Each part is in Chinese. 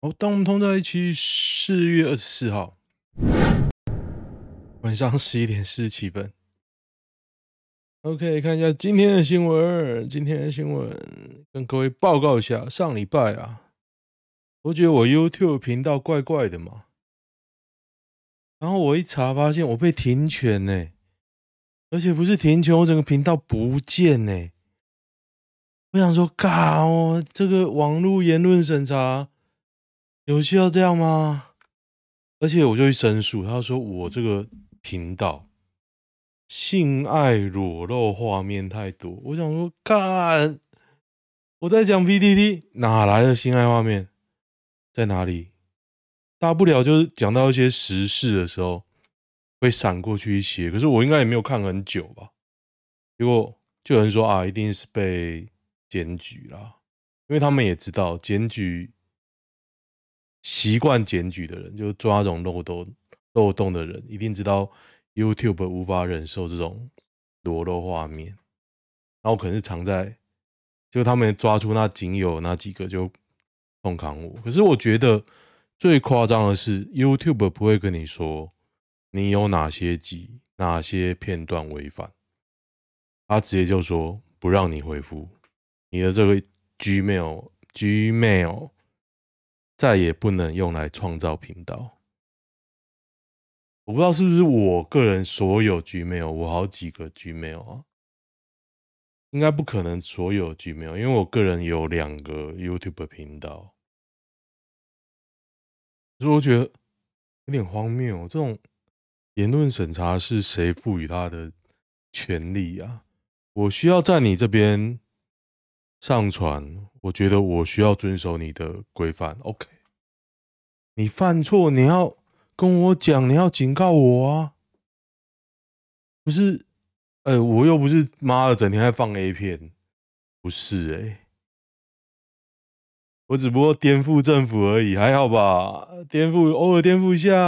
好，当我们同在一起，四月二十四号晚上十一点四十七分。OK，看一下今天的新闻。今天的新闻跟各位报告一下，上礼拜啊，我觉得我 YouTube 频道怪怪的嘛，然后我一查发现我被停权呢，而且不是停权，我整个频道不见呢。我想说，靠，这个网络言论审查。有需要这样吗？而且我就去申诉，他说我这个频道性爱裸露画面太多。我想说，看我在讲 PTT，哪来的性爱画面？在哪里？大不了就是讲到一些时事的时候会闪过去一些，可是我应该也没有看很久吧。结果就有人说啊，一定是被检举啦，因为他们也知道检举。习惯检举的人，就抓这种漏洞漏洞的人，一定知道 YouTube 无法忍受这种裸露画面，然后可能是藏在，就他们抓出那仅有那几个就痛砍我。可是我觉得最夸张的是，YouTube 不会跟你说你有哪些集、哪些片段违反，他直接就说不让你回复你的这个 Gmail Gmail。再也不能用来创造频道。我不知道是不是我个人所有 Gmail，我好几个 Gmail 啊，应该不可能所有 Gmail，因为我个人有两个 YouTube 频道。所以我觉得有点荒谬，这种言论审查是谁赋予他的权利啊？我需要在你这边上传。我觉得我需要遵守你的规范，OK？你犯错，你要跟我讲，你要警告我啊！不是，哎、欸，我又不是妈的，整天在放 A 片，不是哎、我只不过颠覆政府而已，还好吧？颠覆，偶尔颠覆一下，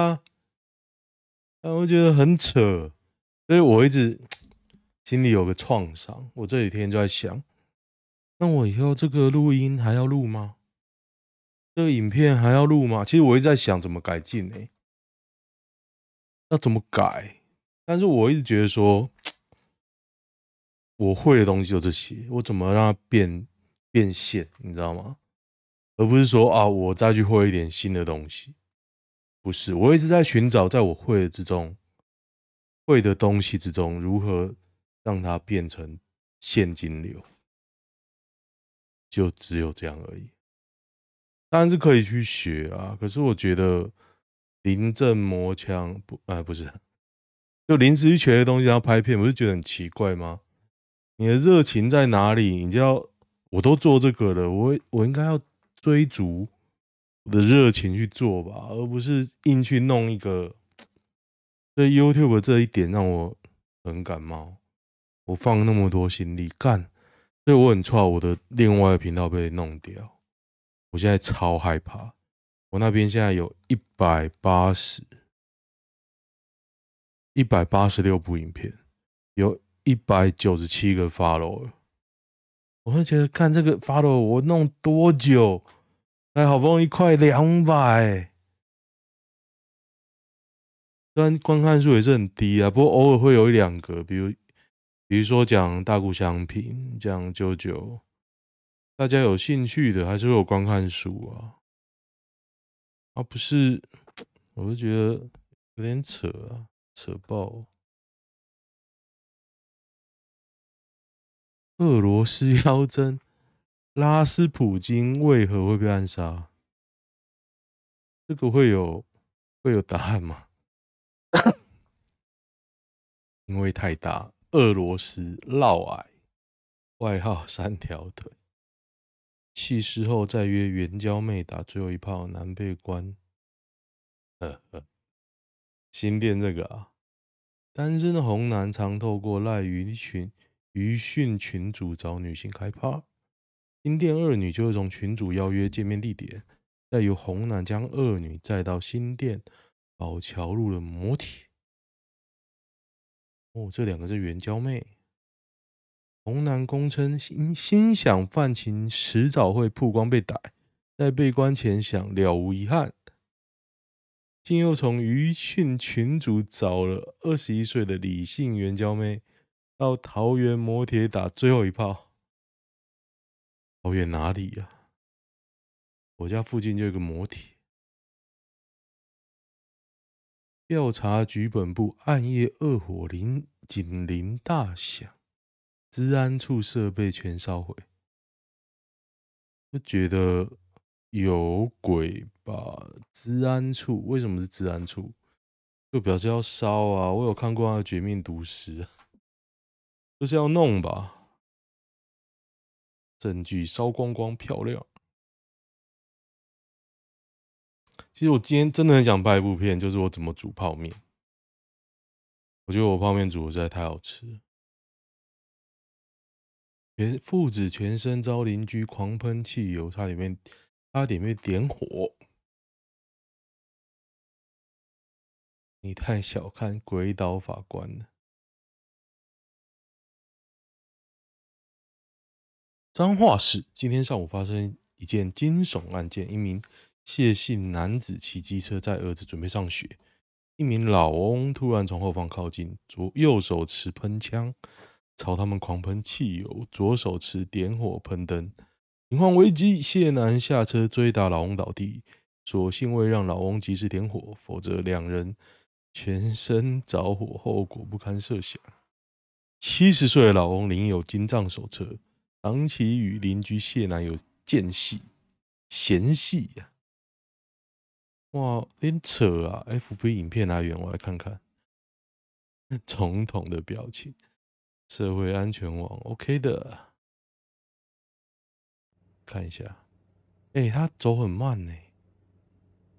啊，我觉得很扯，所以我一直 心里有个创伤。我这几天就在想。那我以后这个录音还要录吗？这个影片还要录吗？其实我一直在想怎么改进呢？要怎么改？但是我一直觉得说，我会的东西就这些，我怎么让它变变现？你知道吗？而不是说啊，我再去会一点新的东西。不是，我一直在寻找，在我会的之中，会的东西之中，如何让它变成现金流。就只有这样而已，当然是可以去学啊。可是我觉得临阵磨枪不，哎，不是，就临时去学的东西，然后拍片，不是觉得很奇怪吗？你的热情在哪里？你就要，我都做这个了，我我应该要追逐我的热情去做吧，而不是硬去弄一个。所以 YouTube 这一点让我很感冒，我放那么多心力干。所以我很怕我的另外一个频道被弄掉，我现在超害怕。我那边现在有一百八十、一百八十六部影片，有一百九十七个 follow。我会觉得看这个 follow 我弄多久，哎，好不容易快两百，虽然观看数也是很低啊，不过偶尔会有一两个，比如。比如说讲大故乡平，讲九九，大家有兴趣的还是会有观看书啊，啊不是，我就觉得有点扯啊，扯爆！俄罗斯妖僧拉斯普京为何会被暗杀？这个会有会有答案吗？因为太大。俄罗斯嫪毐，外号三条腿，弃尸后再约援交妹打最后一炮，男被关。呵呵，新店这个啊，单身的红男常透过赖鱼群鱼讯群主找女性开趴，新店二女就是从群主邀约见面地点，再由红男将二女载到新店宝桥路的摩铁。哦，这两个是援交妹。红男公称心心想犯情，迟早会曝光被逮，在被关前想了无遗憾，竟又从鱼讯群主找了二十一岁的李姓援交妹，到桃园摩铁打最后一炮。桃园哪里呀、啊？我家附近就有个摩铁。调查局本部暗夜二火铃警铃大响，治安处设备全烧毁。就觉得有鬼吧？治安处为什么是治安处？就表示要烧啊！我有看过他的《绝命毒师》，就是要弄吧？证据烧光光，漂亮。其实我今天真的很想拍一部片，就是我怎么煮泡面。我觉得我泡面煮的实在太好吃。全父子全身遭邻居狂喷汽油，差点被差点被点火。你太小看鬼岛法官了。彰化市今天上午发生一件惊悚案件，一名谢姓男子骑机车载儿子准备上学，一名老翁突然从后方靠近，左右手持喷枪朝他们狂喷汽油，左手持点火喷灯。情况危急，谢男下车追打老翁倒地，所幸未让老翁及时点火，否则两人全身着火，后果不堪设想。七十岁的老翁领有精障手册。长期与邻居谢男有间隙、嫌隙呀，哇，有点扯啊！FB 影片来源，我来看看。总统的表情，社会安全网 OK 的，看一下。哎、他走很慢呢，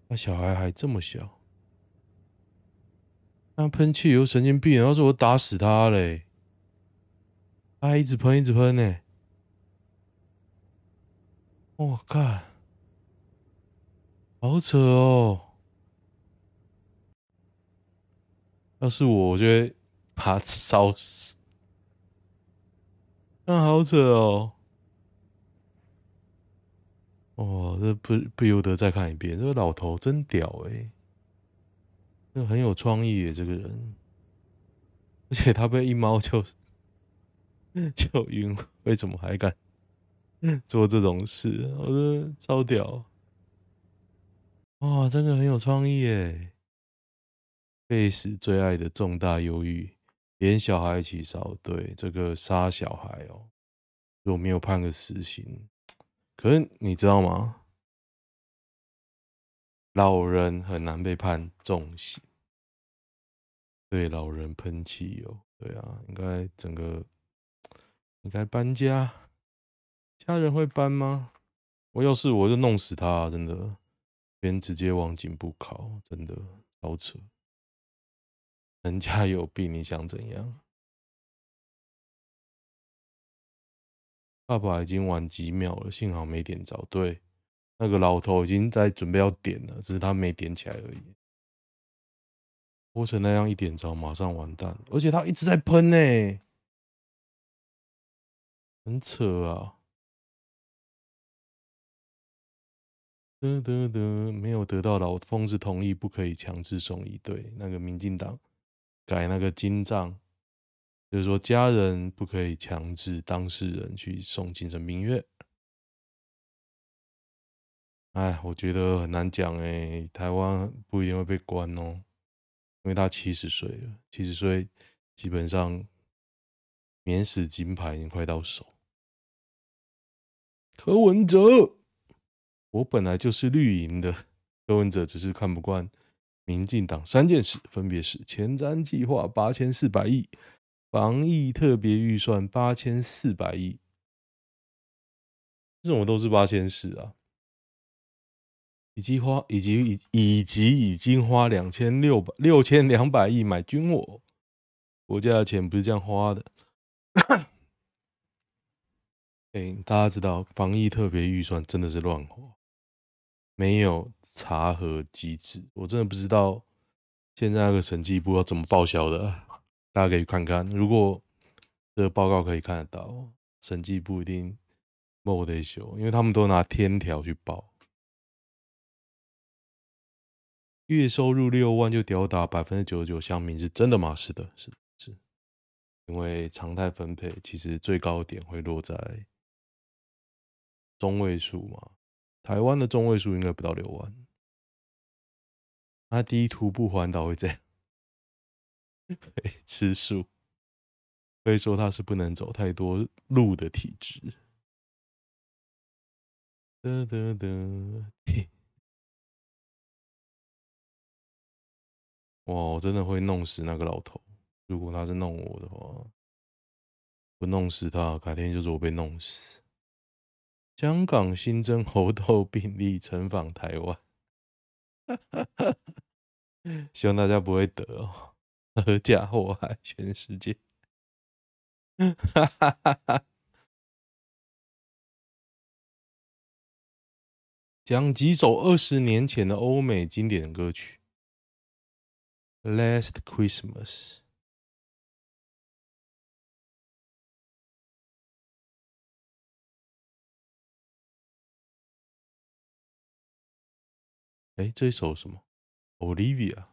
他小孩还这么小，他喷汽油神经病，要是我打死他嘞！他还一直喷，一直喷呢。我靠，好扯哦！要是我，我就会把它烧死。那好扯哦！哦，这不不由得再看一遍。这个老头真屌诶，这很有创意耶，这个人。而且他被一猫就 就晕了，为什么还敢？做这种事，我觉得超屌！哇，真的很有创意耶！被死最爱的重大忧郁，连小孩一起烧，对这个杀小孩哦，如果没有判个死刑，可是你知道吗？老人很难被判重刑，对老人喷汽油，对啊，应该整个应该搬家。家人会搬吗？我要是我就弄死他啊，真的，先直接往颈部靠，真的好扯。人家有病，你想怎样？爸爸已经晚几秒了，幸好没点着。对，那个老头已经在准备要点了，只是他没点起来而已。我成那样一点着，马上完蛋，而且他一直在喷呢，很扯啊。得得得，没有得到老疯子同意，不可以强制送医。对，那个民进党改那个精障，就是说家人不可以强制当事人去送精神病院。哎，我觉得很难讲哎，台湾不一定会被关哦，因为他七十岁了，七十岁基本上免死金牌已经快到手。柯文哲。我本来就是绿营的，柯文哲只是看不惯民进党三件事，分别是前瞻计划八千四百亿，防疫特别预算八千四百亿，这种都是八千四啊，以及花以及以以及已经花两千六百六千两百亿买军火，国家的钱不是这样花的。哎，大家知道防疫特别预算真的是乱花。没有查核机制我真的不知道现在那个审计部要怎么报销的大家可以看看如果这个报告可以看得到审计部一定莫过得修因为他们都拿天条去报。月收入六万就吊打百分之九十九乡民是真的吗？是的是是因为常态分配其实最高点会落在中位数嘛台湾的中位数应该不到六万。那第一徒步环岛会这样？吃素，所以说他是不能走太多路的体质。得得得。哇！我真的会弄死那个老头。如果他是弄我的话，不弄死他，改天就是我被弄死。香港新增猴痘病例，曾访台湾。希望大家不会得哦，阖家祸害全世界。讲几首二十年前的欧美经典歌曲。Last Christmas，哎，这一首什么？Olivia，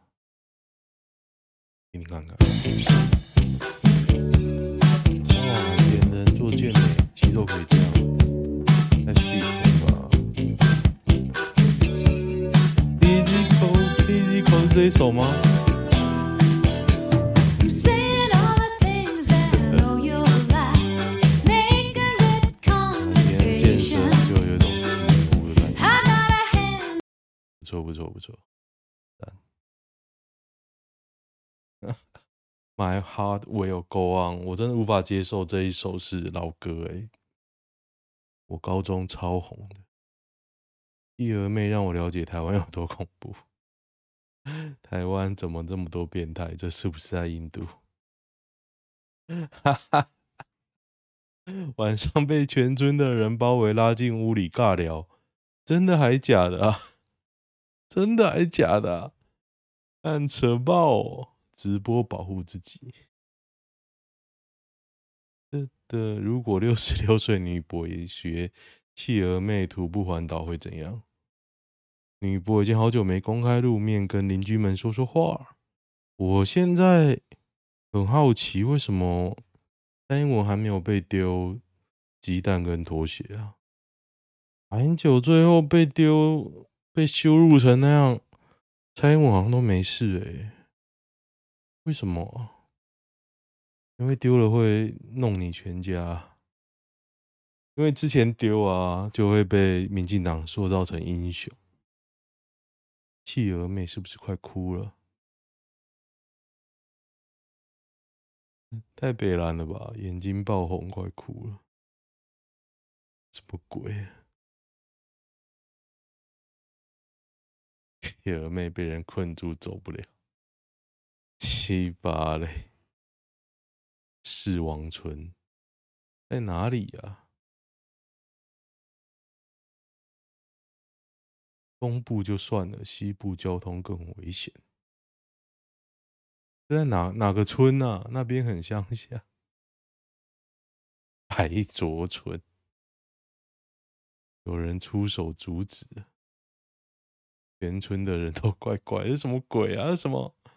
给你看看。哇，演人做健美，肌肉可以这样，太厉害了吧？Physical，Physical 这一首吗？错不错不错，My heart will go on。我真的无法接受这一首是老歌哎，我高中超红的，一儿妹让我了解台湾有多恐怖。台湾怎么这么多变态？这是不是在印度？晚上被全村的人包围，拉进屋里尬聊，真的还假的啊？真的还是假的按？扯爆哦！直播保护自己。的的，如果六十六岁女博也学企鹅妹徒步环岛会怎样？女博已经好久没公开露面，跟邻居们说说话。我现在很好奇，为什么蔡英文还没有被丢鸡蛋跟拖鞋啊？马英九最后被丢。被羞辱成那样，蔡英文好像都没事哎，为什么？因为丢了会弄你全家，因为之前丢啊就会被民进党塑造成英雄。企鹅妹是不是快哭了？太北蓝了吧，眼睛爆红，快哭了，什么鬼？企鹅妹被人困住，走不了。七八嘞，四王村在哪里呀、啊？东部就算了，西部交通更危险。在哪哪个村啊？那边很乡下。白卓村，有人出手阻止。全村的人都怪怪，这什么鬼啊？什么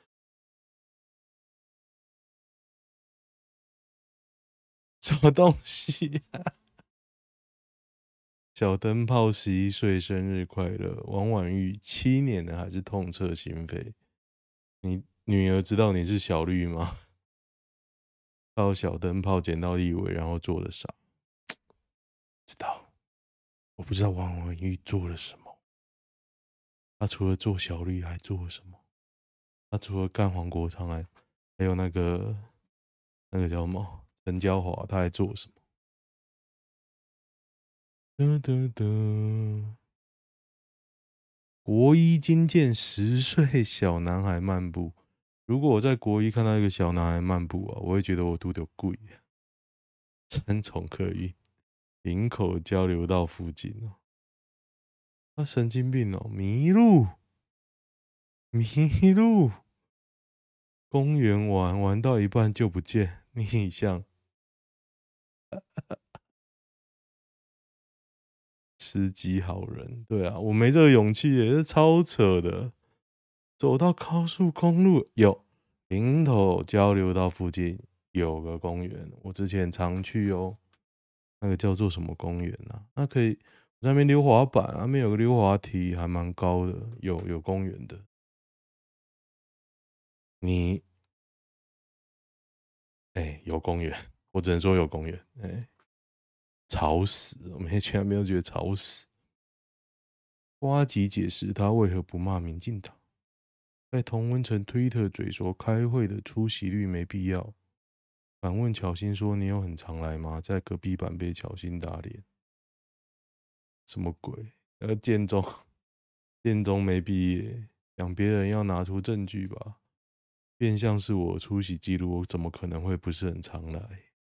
什么东西啊？小灯泡十一岁生日快乐，王婉玉七年了还是痛彻心扉。你女儿知道你是小绿吗？靠小灯泡捡到立委，然后做了啥？知道？我不知道王婉玉做了什么。他除了做小绿，还做了什么？他除了干黄国昌，还还有那个那个叫什么陈椒华，他还做什么？哒哒哒。国一金剑十岁小男孩漫步。如果我在国一看到一个小男孩漫步啊，我会觉得我肚子有鬼。三重客运，林口交流道附近哦。他神经病哦，迷路，迷路，公园玩玩到一半就不见，逆向，司机好人，对啊，我没这个勇气也是超扯的，走到高速公路有。林头交流道附近有个公园，我之前常去哦。那个叫做什么公园啊？那可以那边溜滑板，那边有个溜滑梯，还蛮高的，有有公园的。你，哎、有公园，我只能说有公园。哎、欸，吵死！我每天没有觉得吵死。呱吉解释他为何不骂民进党，在同温层推特嘴说开会的出席率没必要。反问巧心说：“你有很常来吗？”在隔壁板被巧心打脸，什么鬼？那个建中，建中没毕业，讲别人要拿出证据吧？变相是我出席记录，我怎么可能会不是很常来？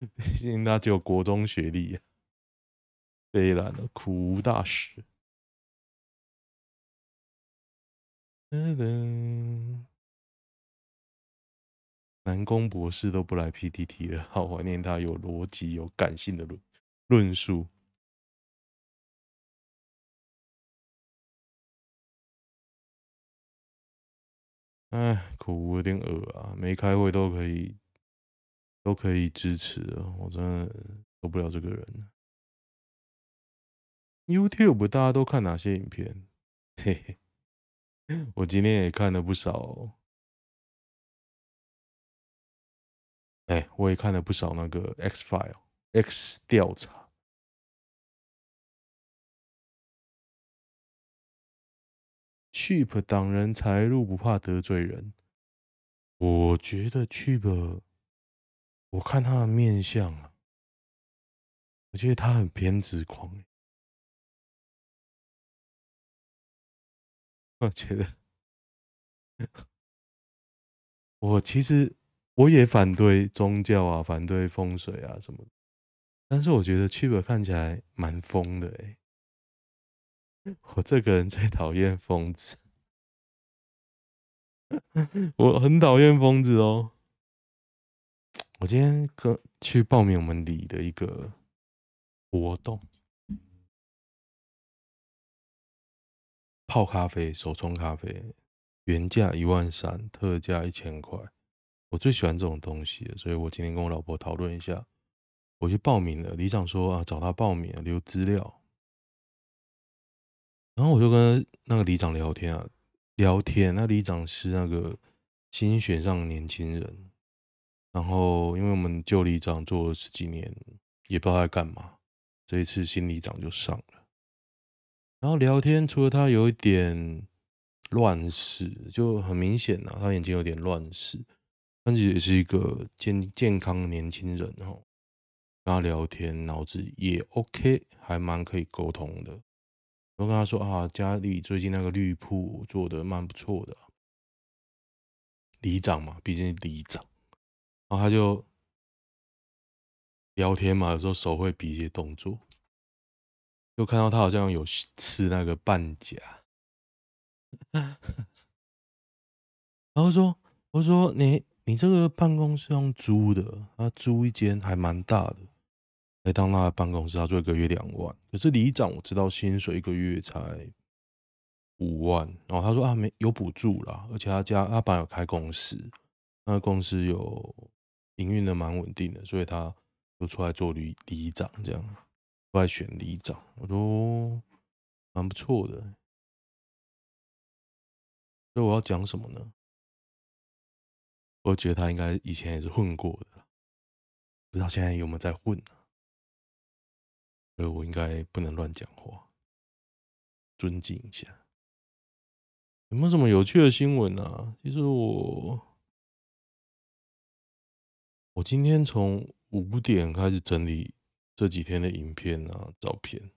毕竟他只有国中学历啊，悲然了，苦无大使。噔噔。南宫博士都不来 PTT 了，好怀念他有逻辑、有感性的论论述。哎，苦有点恶啊！没开会都可以，都可以支持了，我真的受不了这个人。YouTube 大家都看哪些影片？嘿嘿，我今天也看了不少。哎，我也看了不少那个 X File X 调查。Cheap 挡人财路不怕得罪人，我觉得 Cheap，我看他的面相啊，我觉得他很偏执狂。我觉得，我其实。我也反对宗教啊，反对风水啊什么，但是我觉得 Cheap 看起来蛮疯的哎。我这个人最讨厌疯子，我很讨厌疯子哦。我今天跟去报名我们里的一个活动，泡咖啡，手冲咖啡，原价一万三，特价一千块。我最喜欢这种东西，所以我今天跟我老婆讨论一下，我去报名了。里长说啊，找他报名，留资料。然后我就跟那个里长聊天啊，聊天。那里长是那个新选上的年轻人，然后因为我们旧里长做了十几年，也不知道在干嘛，这一次新里长就上了。然后聊天，除了他有一点乱世，就很明显啊，他眼睛有点乱世。但是也是一个健健康的年轻人哦，跟他聊天，脑子也 OK，还蛮可以沟通的。我跟他说啊，家里最近那个绿铺做的蛮不错的，里长嘛，毕竟里长。然后他就聊天嘛，有时候手会比一些动作，就看到他好像有吃那个半甲，然后说，我说你。你这个办公室用租的，他租一间还蛮大的，来当他的办公室，他做一个月两万。可是里长我知道薪水一个月才五万，然后他说啊没有补助啦，而且他家他本来有开公司，那公司有营运的蛮稳定的，所以他就出来做里里长这样，出来选里长，我说蛮不错的。所以我要讲什么呢？我觉得他应该以前也是混过的，不知道现在有没有在混呢？所以我应该不能乱讲话，尊敬一下。有没有什么有趣的新闻啊？其实我我今天从五点开始整理这几天的影片啊、照片，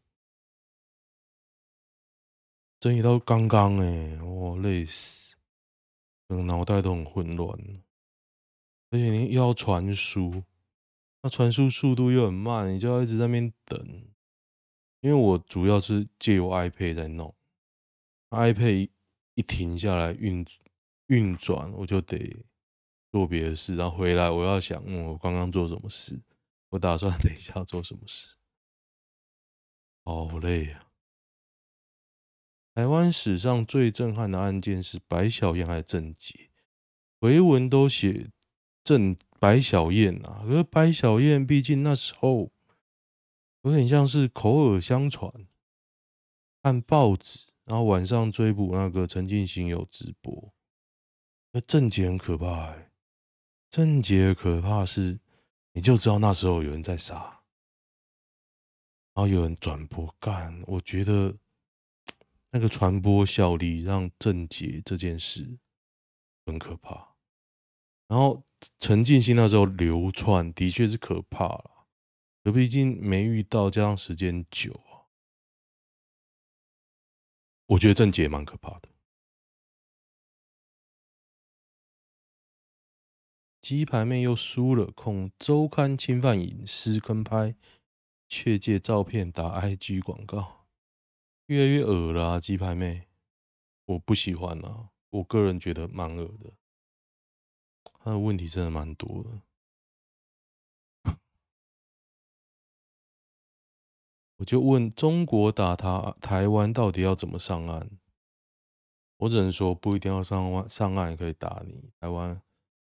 整理到刚刚哎，我累死，整个脑袋都很混乱。而且你要传输，那传输速度又很慢，你就要一直在那边等。因为我主要是借由 iPad 在弄，iPad 一停下来运运转，我就得做别的事，然后回来我要想，我刚刚做什么事？我打算 等一下做什么事？好累啊！台湾史上最震撼的案件是白小燕还是郑捷？回文都写郑白小燕啊，可是白小燕毕竟那时候有点像是口耳相传，看报纸，然后晚上追捕那个陈进兴有直播。那郑捷很可怕哎、欸，郑捷可怕是，你就知道那时候有人在杀，然后有人转播干，我觉得。那个传播效力让郑捷这件事很可怕，然后陈进兴那时候流窜的确是可怕了，可毕竟没遇到，加上时间久啊，我觉得郑捷蛮可怕的。鸡排妹又输了，控周刊侵犯隐私跟拍，却借照片打 IG 广告。越来越恶了啊，鸡排妹，我不喜欢啊，我个人觉得蛮恶的，他的问题真的蛮多的。我就问中国打他台湾到底要怎么上岸？我只能说不一定要上岸，上岸也可以打你。台湾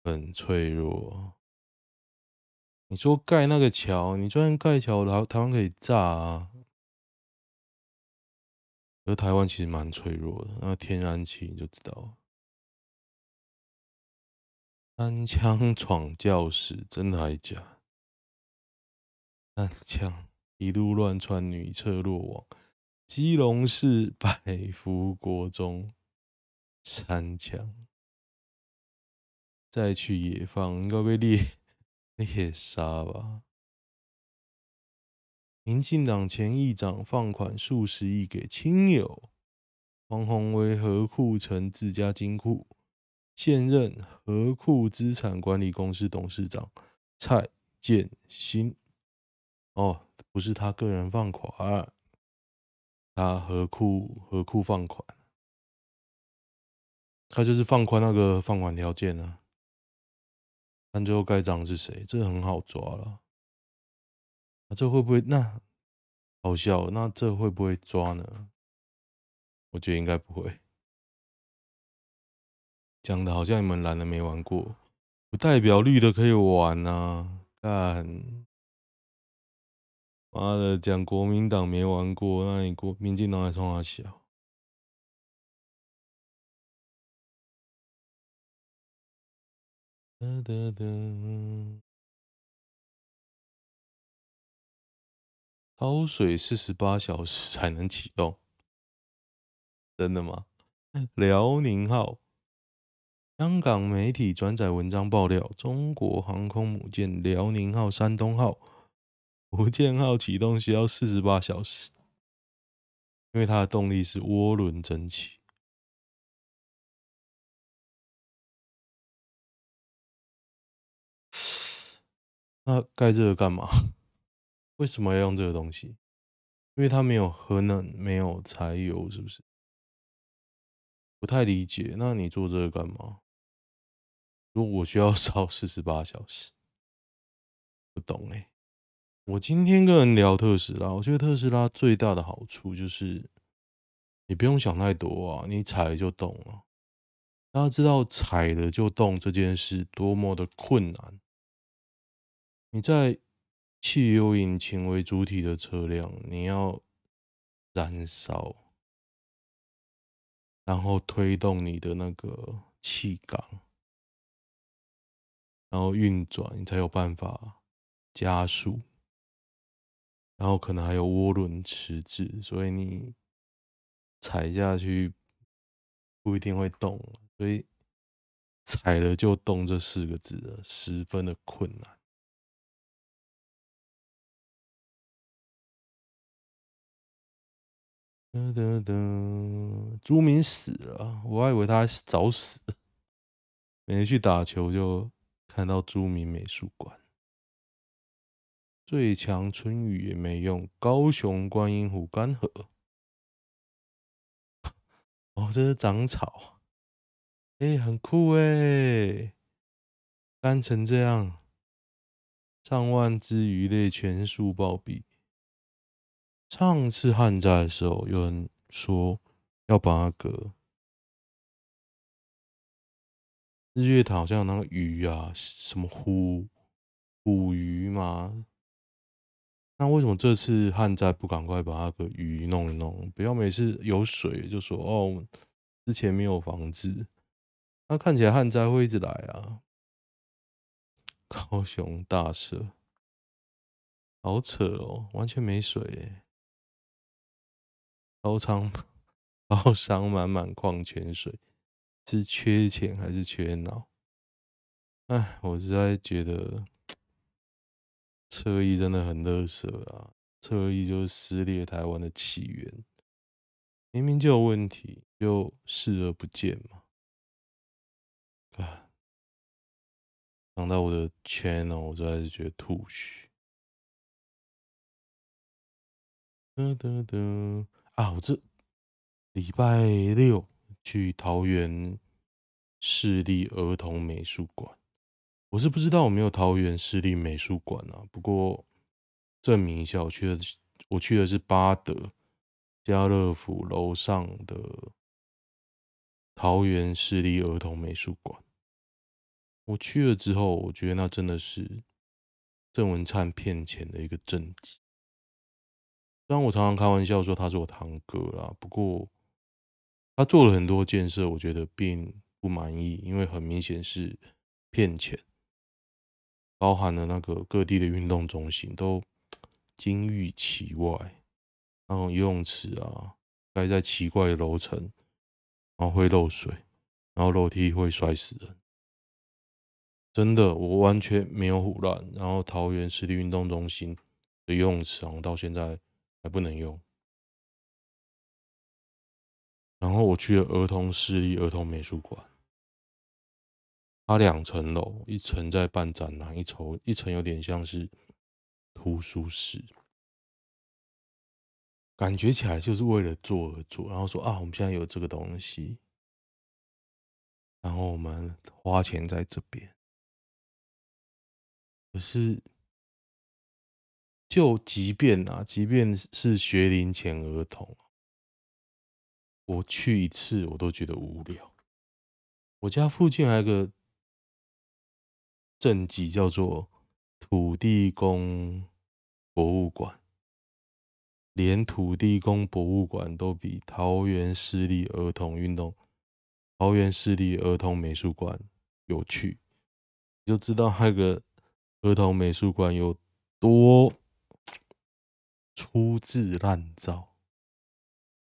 很脆弱。你说盖那个桥，你就算盖桥，台台湾可以炸啊。而台湾其实蛮脆弱的，那天然气你就知道了。单枪闯教室，真的还假？单枪一路乱窜，女厕落网。基隆市百福国中三枪，再去野放，应该被猎猎杀吧？民进党前议长放款数十亿给亲友，黄鸿威何库成自家金库，现任何库资产管理公司董事长蔡建新。哦，不是他个人放款，他何库何库放款，他就是放宽那个放款条件啊。看最后盖章是谁，这很好抓了。那、啊、这会不会？那好笑，那这会不会抓呢？我觉得应该不会。讲的好像你们蓝的没玩过，不代表绿的可以玩、啊。干，妈的，讲国民党没玩过，那你国民进党还冲他笑？哒哒哒。烧水四十八小时才能启动，真的吗？辽宁号，香港媒体转载文章爆料，中国航空母舰辽宁号、山东号、福建号启动需要四十八小时，因为它的动力是涡轮蒸汽。那盖这个干嘛？为什么要用这个东西？因为它没有核能，没有柴油，是不是？不太理解。那你做这个干嘛？如果我需要烧四十八小时，不懂哎。我今天跟人聊特斯拉，我觉得特斯拉最大的好处就是你不用想太多啊，你踩就动了。大家知道踩了就动这件事多么的困难。你在。汽油引擎为主体的车辆，你要燃烧，然后推动你的那个气缸，然后运转，你才有办法加速，然后可能还有涡轮迟滞，所以你踩下去不一定会动，所以踩了就动这四个字十分的困难。噔噔噔，朱明死了，我还以为他早死。每天去打球就看到朱明美术馆。最强春雨也没用，高雄观音湖干涸。哦，这是长草，哎、很酷哎，干成这样，上万只鱼类全数暴毙。上次旱灾的时候，有人说要把它隔。日月潭好像有那个鱼啊，什么虎虎鱼嘛？那为什么这次旱灾不赶快把那个鱼弄一弄？不要每次有水就说哦，之前没有防治。那看起来旱灾会一直来啊！高雄大蛇，好扯哦，完全没水耶。高仓高商满满矿泉水，是缺钱还是缺脑？哎，我实在觉得侧翼真的很垃圾啊！侧翼就是撕裂台湾的起源，明明就有问题，就视而不见嘛。啊！讲到我的 channel，我实在是觉得吐血。哒哒哒啊！我这礼拜六去桃园市立儿童美术馆，我是不知道有没有桃园市立美术馆啊。不过证明一下，我去的我去的是八德家乐福楼上的桃园市立儿童美术馆。我去了之后，我觉得那真的是郑文灿骗钱的一个政绩。虽然我常常开玩笑说他是我堂哥啦，不过他做了很多建设，我觉得并不满意，因为很明显是骗钱，包含了那个各地的运动中心都金玉其外，然后游泳池啊盖在奇怪的楼层，然后会漏水，然后楼梯会摔死人。真的，我完全没有胡乱。然后桃园市立运动中心的游泳池，到现在还不能用。然后我去了儿童市立儿童美术馆，它两层楼，一层在办展览，一层一层有点像是图书室，感觉起来就是为了做而做。然后说啊，我们现在有这个东西，然后我们花钱在这边。可是，就即便啊，即便是学龄前儿童，我去一次我都觉得无聊。我家附近还有个镇级叫做土地公博物馆，连土地公博物馆都比桃园市立儿童运动、桃园市立儿童美术馆有趣，你就知道那个。儿童美术馆有多粗制滥造？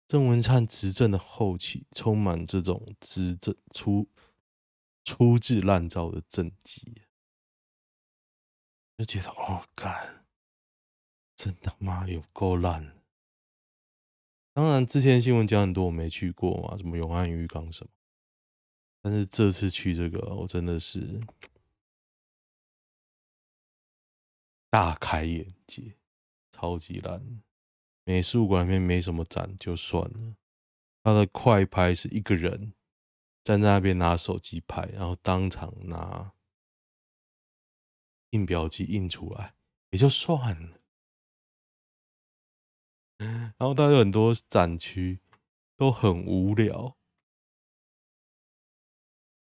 郑文灿执政的后期，充满这种执政粗粗制滥造的政绩，就觉得哦，干，真他妈有够烂！当然，之前新闻讲很多，我没去过嘛，什么永安渔港什么，但是这次去这个，我真的是。大开眼界，超级烂。美术馆里面没什么展就算了，他的快拍是一个人站在那边拿手机拍，然后当场拿印表机印出来也就算了。然后他有很多展区都很无聊，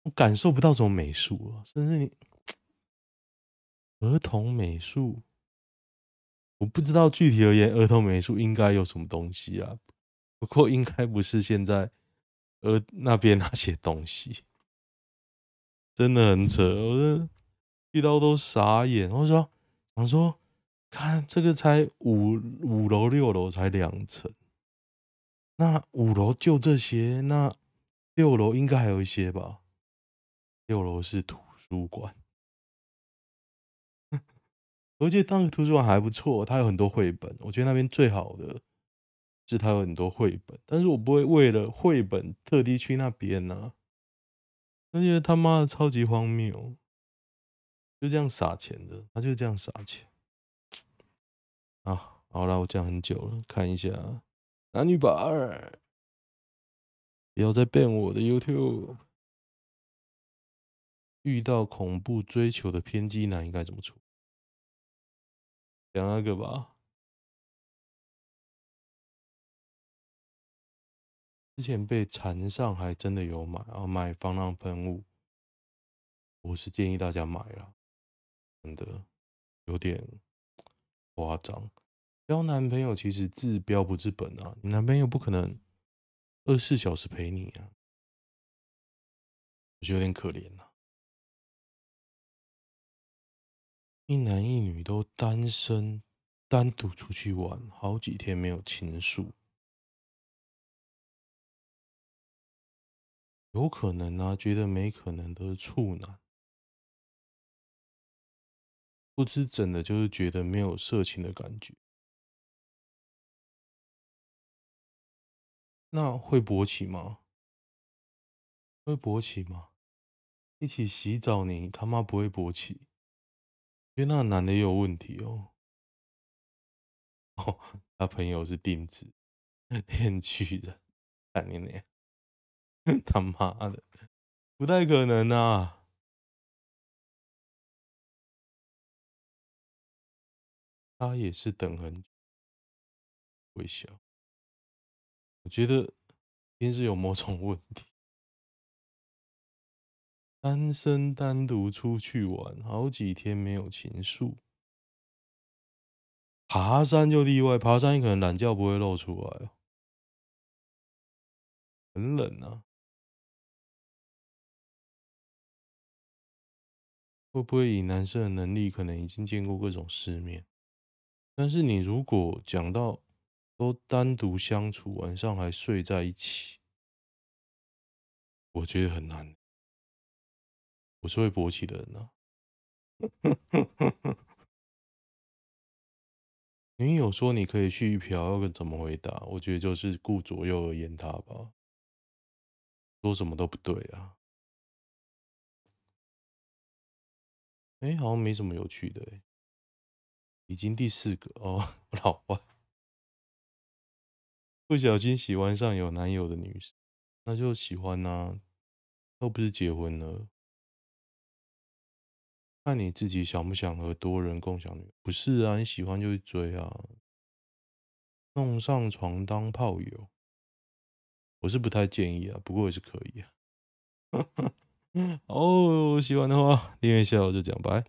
我感受不到这种美术啊，甚至你。儿童美术，我不知道具体而言，儿童美术应该有什么东西啊？不过应该不是现在呃那边那些东西，真的很扯，我这遇到都傻眼。我说，我说，看这个才五五楼六楼才两层，那五楼就这些，那六楼应该还有一些吧？六楼是图书馆。我觉得那个图书馆还不错，它有很多绘本。我觉得那边最好的是它有很多绘本，但是我不会为了绘本特地去那边呢、啊。我觉得他妈的超级荒谬，就这样撒钱的，他就这样撒钱。啊，好了，我讲很久了，看一下男女版二，不要再变我的 YouTube。遇到恐怖追求的偏激男应该怎么处？讲那个吧，之前被缠上，还真的有买，啊买防狼喷雾。我是建议大家买了，真的有点夸张。交男朋友其实治标不治本啊，你男朋友不可能二十四小时陪你啊，我觉得有点可怜呐。一男一女都单身，单独出去玩，好几天没有情愫，有可能啊，觉得没可能的处男。不知怎的，就是觉得没有色情的感觉。那会勃起吗？会勃起吗？一起洗澡，你他妈不会勃起？因为那男的也有问题哦。哦，他朋友是钉子链锯人，看你那，他妈的，不太可能啊。他也是等很久，微笑。我觉得一定是有某种问题。单身单独出去玩，好几天没有情愫。爬山就例外，爬山可能懒觉不会露出来哦。很冷啊，会不会以男生的能力，可能已经见过各种世面？但是你如果讲到都单独相处，晚上还睡在一起，我觉得很难。我是会勃起的人啊。女友说你可以去嫖，要怎么回答？我觉得就是顾左右而言他吧，说什么都不对啊。哎、好像没什么有趣的、欸已经第四个哦，老外 不小心喜欢上有男友的女生，那就喜欢呐、啊，又不是结婚了。看你自己想不想和多人共享女？不是啊，你喜欢就去追啊，弄上床当炮友，我是不太建议啊，不过也是可以啊。哦，喜欢的话订阅一下，我就讲拜。